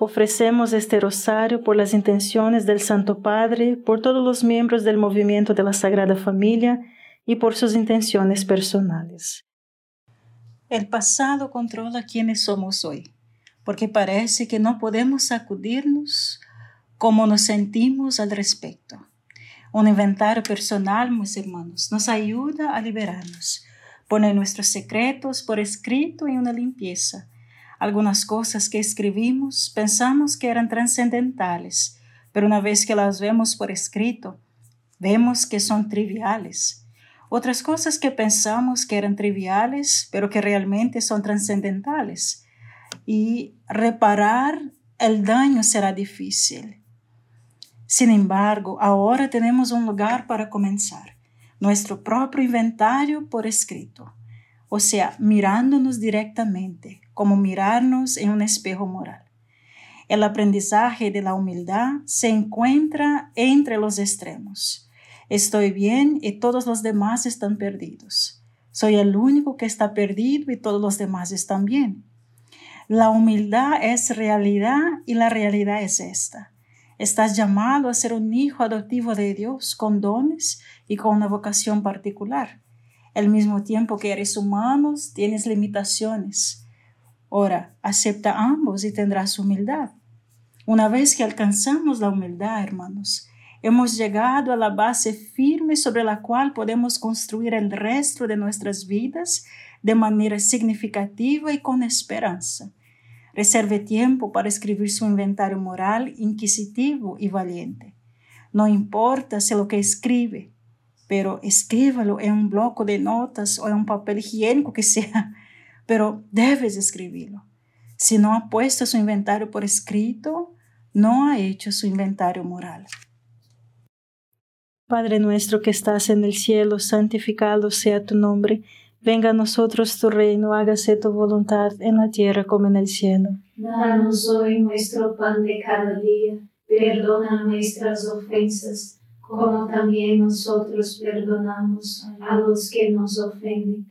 Ofrecemos este rosario por las intenciones del Santo Padre, por todos los miembros del movimiento de la Sagrada Familia y por sus intenciones personales. El pasado controla quienes somos hoy, porque parece que no podemos sacudirnos como nos sentimos al respecto. Un inventario personal, mis hermanos, nos ayuda a liberarnos, poner nuestros secretos por escrito en una limpieza algunas cosas que escribimos pensamos que eran trascendentales, pero una vez que las vemos por escrito, vemos que son triviales. Otras cosas que pensamos que eran triviales, pero que realmente son trascendentales. Y reparar el daño será difícil. Sin embargo, ahora tenemos un lugar para comenzar, nuestro propio inventario por escrito, o sea, mirándonos directamente, como mirarnos en un espejo moral. El aprendizaje de la humildad se encuentra entre los extremos. Estoy bien y todos los demás están perdidos. Soy el único que está perdido y todos los demás están bien. La humildad es realidad y la realidad es esta. Estás llamado a ser un hijo adoptivo de Dios con dones y con una vocación particular. Al mismo tiempo que eres humano, tienes limitaciones Ora, acepta ambos y tendrás humildad. Una vez que alcanzamos la humildad, hermanos, hemos llegado a la base firme sobre la cual podemos construir el resto de nuestras vidas de manera significativa y con esperanza. Reserve tiempo para escribir su inventario moral inquisitivo y valiente. No importa si lo que escribe, pero escríbalo en un bloco de notas o en un papel higiénico que sea pero debes escribirlo. Si no ha puesto su inventario por escrito, no ha hecho su inventario moral. Padre nuestro que estás en el cielo, santificado sea tu nombre. Venga a nosotros tu reino, hágase tu voluntad en la tierra como en el cielo. Danos hoy nuestro pan de cada día, perdona nuestras ofensas, como también nosotros perdonamos a los que nos ofenden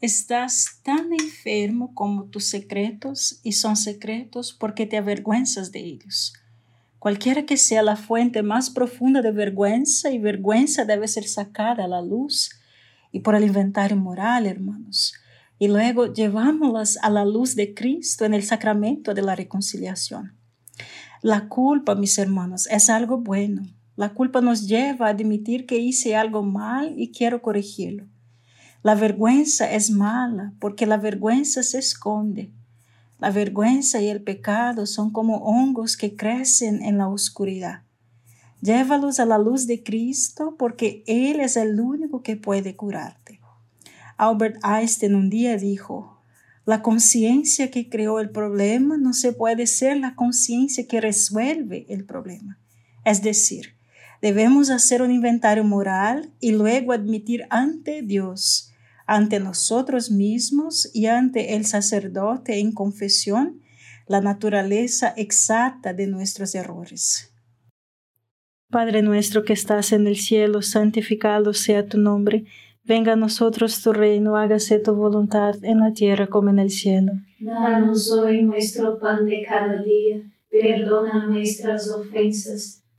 Estás tan enfermo como tus secretos y son secretos porque te avergüenzas de ellos. Cualquiera que sea la fuente más profunda de vergüenza y vergüenza debe ser sacada a la luz y por el inventario moral, hermanos. Y luego llevámoslas a la luz de Cristo en el sacramento de la reconciliación. La culpa, mis hermanos, es algo bueno. La culpa nos lleva a admitir que hice algo mal y quiero corregirlo. La vergüenza es mala porque la vergüenza se esconde. La vergüenza y el pecado son como hongos que crecen en la oscuridad. Llévalos a la luz de Cristo porque Él es el único que puede curarte. Albert Einstein un día dijo, la conciencia que creó el problema no se puede ser la conciencia que resuelve el problema. Es decir, debemos hacer un inventario moral y luego admitir ante Dios ante nosotros mismos y ante el sacerdote en confesión la naturaleza exacta de nuestros errores. Padre nuestro que estás en el cielo, santificado sea tu nombre. Venga a nosotros tu reino, hágase tu voluntad en la tierra como en el cielo. Danos hoy nuestro pan de cada día, perdona nuestras ofensas,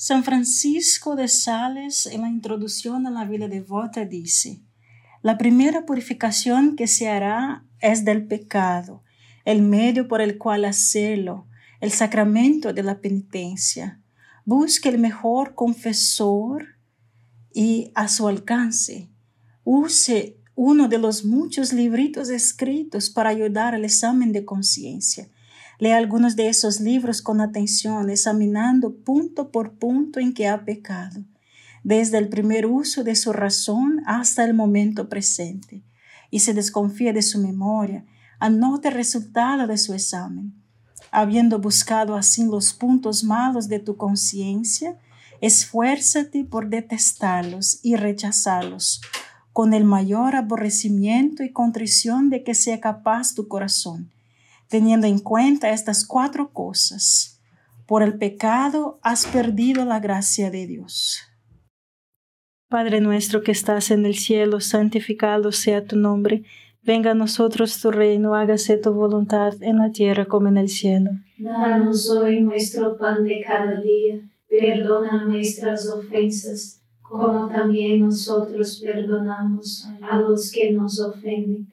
San Francisco de Sales, en la introducción a la vida devota, dice, la primera purificación que se hará es del pecado, el medio por el cual hacerlo, el sacramento de la penitencia. Busque el mejor confesor y a su alcance. Use uno de los muchos libritos escritos para ayudar al examen de conciencia. Lea algunos de esos libros con atención, examinando punto por punto en que ha pecado, desde el primer uso de su razón hasta el momento presente. Y se desconfía de su memoria, anote el resultado de su examen. Habiendo buscado así los puntos malos de tu conciencia, esfuérzate por detestarlos y rechazarlos con el mayor aborrecimiento y contrición de que sea capaz tu corazón, teniendo en cuenta estas cuatro cosas. Por el pecado has perdido la gracia de Dios. Padre nuestro que estás en el cielo, santificado sea tu nombre. Venga a nosotros tu reino, hágase tu voluntad en la tierra como en el cielo. Danos hoy nuestro pan de cada día, perdona nuestras ofensas como también nosotros perdonamos a los que nos ofenden,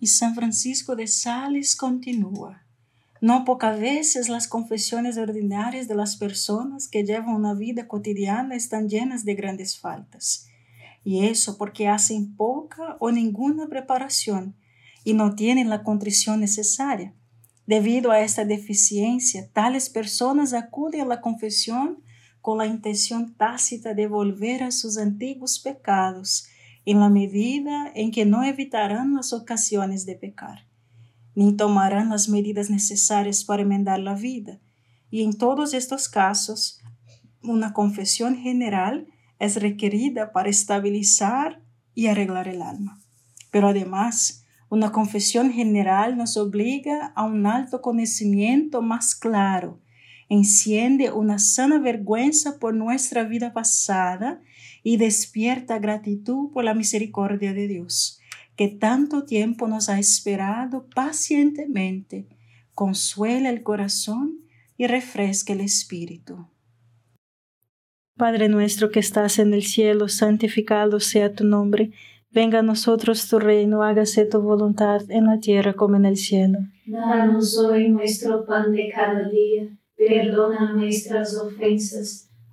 Y San Francisco de Sales continúa. No pocas veces las confesiones ordinarias de las personas que llevan una vida cotidiana están llenas de grandes faltas. Y eso porque hacen poca o ninguna preparación y no tienen la contrición necesaria. Debido a esta deficiencia, tales personas acuden a la con la intención tácita de volver a sus antiguos pecados, en la medida en que no evitarán las ocasiones de pecar, ni tomarán las medidas necesarias para enmendar la vida. Y en todos estos casos, una confesión general es requerida para estabilizar y arreglar el alma. Pero además, una confesión general nos obliga a un alto conocimiento más claro, enciende una sana vergüenza por nuestra vida pasada y despierta gratitud por la misericordia de Dios, que tanto tiempo nos ha esperado pacientemente, consuela el corazón y refresca el espíritu. Padre nuestro que estás en el cielo, santificado sea tu nombre Venga a nosotros tu reino, hágase tu voluntad en la tierra como en el cielo. Danos hoy nuestro pan de cada día, perdona nuestras ofensas,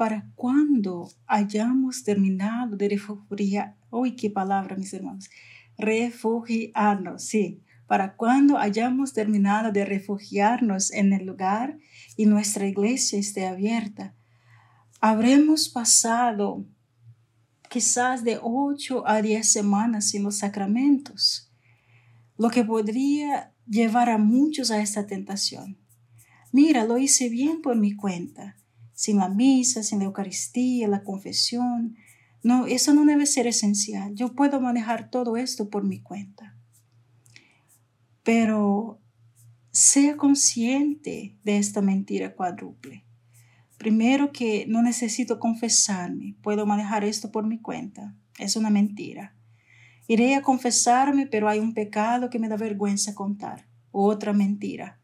Para cuando hayamos terminado de refugiar, uy, qué palabra, mis hermanos, refugiarnos, sí, para cuando hayamos terminado de refugiarnos en el lugar y nuestra iglesia esté abierta, habremos pasado quizás de ocho a diez semanas sin los sacramentos lo que podría llevar a muchos a esta tentación. Mira, lo hice bien por mi cuenta, sin la misa, sin la Eucaristía, la confesión. No, eso no debe ser esencial. Yo puedo manejar todo esto por mi cuenta. Pero sea consciente de esta mentira cuádruple. Primero que no necesito confesarme, puedo manejar esto por mi cuenta. Es una mentira. Iré a confesarme, pero hay un pecado que me da vergüenza contar. Otra mentira.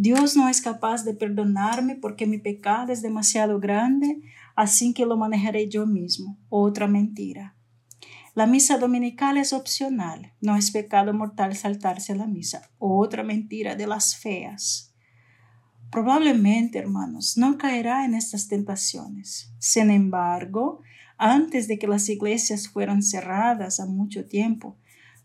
Dios no es capaz de perdonarme porque mi pecado es demasiado grande, así que lo manejaré yo mismo. Otra mentira. La misa dominical es opcional, no es pecado mortal saltarse a la misa. Otra mentira de las feas. Probablemente, hermanos, no caerá en estas tentaciones. Sin embargo, antes de que las iglesias fueran cerradas a mucho tiempo,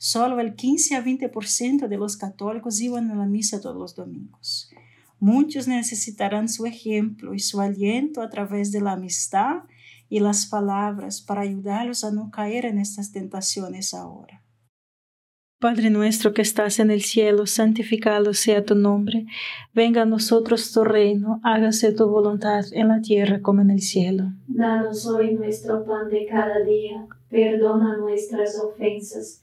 solo el 15 a 20% de los católicos iban a la misa todos los domingos. Muchos necesitarán su ejemplo y su aliento a través de la amistad y las palabras para ayudarlos a no caer en estas tentaciones ahora. Padre nuestro que estás en el cielo, santificado sea tu nombre. Venga a nosotros tu reino, hágase tu voluntad en la tierra como en el cielo. Danos hoy nuestro pan de cada día, perdona nuestras ofensas,